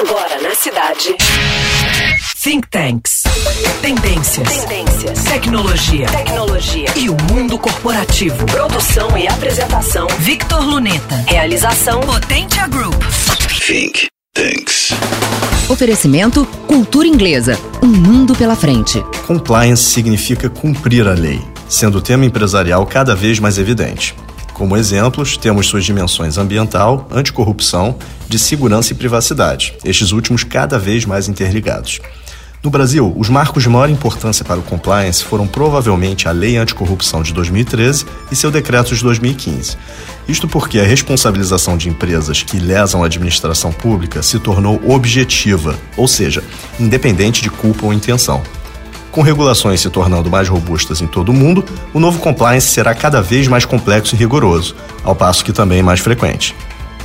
Agora na cidade. Think Tanks. Tendências. Tendências. Tecnologia. Tecnologia. E o mundo corporativo. Produção e apresentação. Victor Luneta. Realização. Potentia Group. Think Tanks. Oferecimento Cultura Inglesa. Um mundo pela frente. Compliance significa cumprir a lei, sendo o tema empresarial cada vez mais evidente. Como exemplos, temos suas dimensões ambiental, anticorrupção, de segurança e privacidade, estes últimos cada vez mais interligados. No Brasil, os marcos de maior importância para o compliance foram provavelmente a Lei Anticorrupção de 2013 e seu decreto de 2015. Isto porque a responsabilização de empresas que lesam a administração pública se tornou objetiva, ou seja, independente de culpa ou intenção. Com regulações se tornando mais robustas em todo o mundo, o novo compliance será cada vez mais complexo e rigoroso, ao passo que também mais frequente.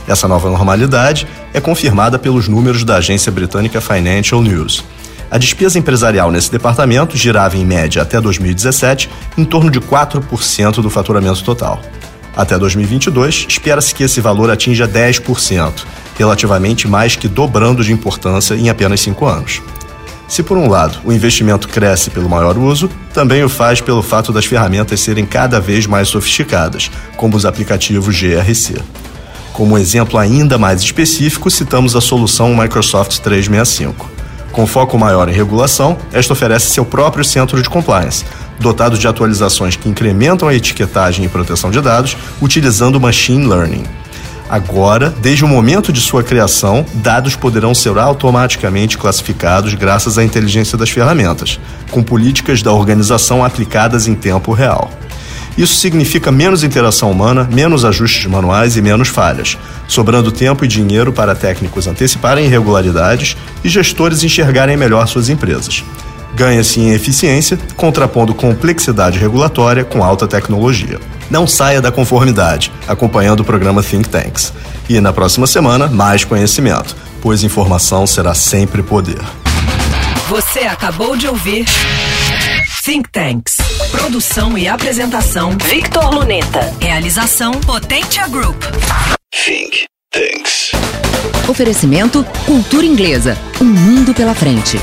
Essa nova normalidade é confirmada pelos números da agência britânica Financial News. A despesa empresarial nesse departamento girava, em média, até 2017, em torno de 4% do faturamento total. Até 2022, espera-se que esse valor atinja 10%, relativamente mais que dobrando de importância em apenas cinco anos. Se, por um lado, o investimento cresce pelo maior uso, também o faz pelo fato das ferramentas serem cada vez mais sofisticadas, como os aplicativos GRC. Como exemplo ainda mais específico, citamos a solução Microsoft 365. Com foco maior em regulação, esta oferece seu próprio centro de compliance, dotado de atualizações que incrementam a etiquetagem e proteção de dados utilizando machine learning. Agora, desde o momento de sua criação, dados poderão ser automaticamente classificados graças à inteligência das ferramentas, com políticas da organização aplicadas em tempo real. Isso significa menos interação humana, menos ajustes manuais e menos falhas, sobrando tempo e dinheiro para técnicos anteciparem irregularidades e gestores enxergarem melhor suas empresas. Ganha-se em eficiência, contrapondo complexidade regulatória com alta tecnologia. Não saia da conformidade, acompanhando o programa Think Tanks. E na próxima semana, mais conhecimento, pois informação será sempre poder. Você acabou de ouvir Think Tanks. Produção e apresentação Victor Luneta. Realização Potentia Group. Think Tanks. Oferecimento Cultura Inglesa. Um mundo pela frente.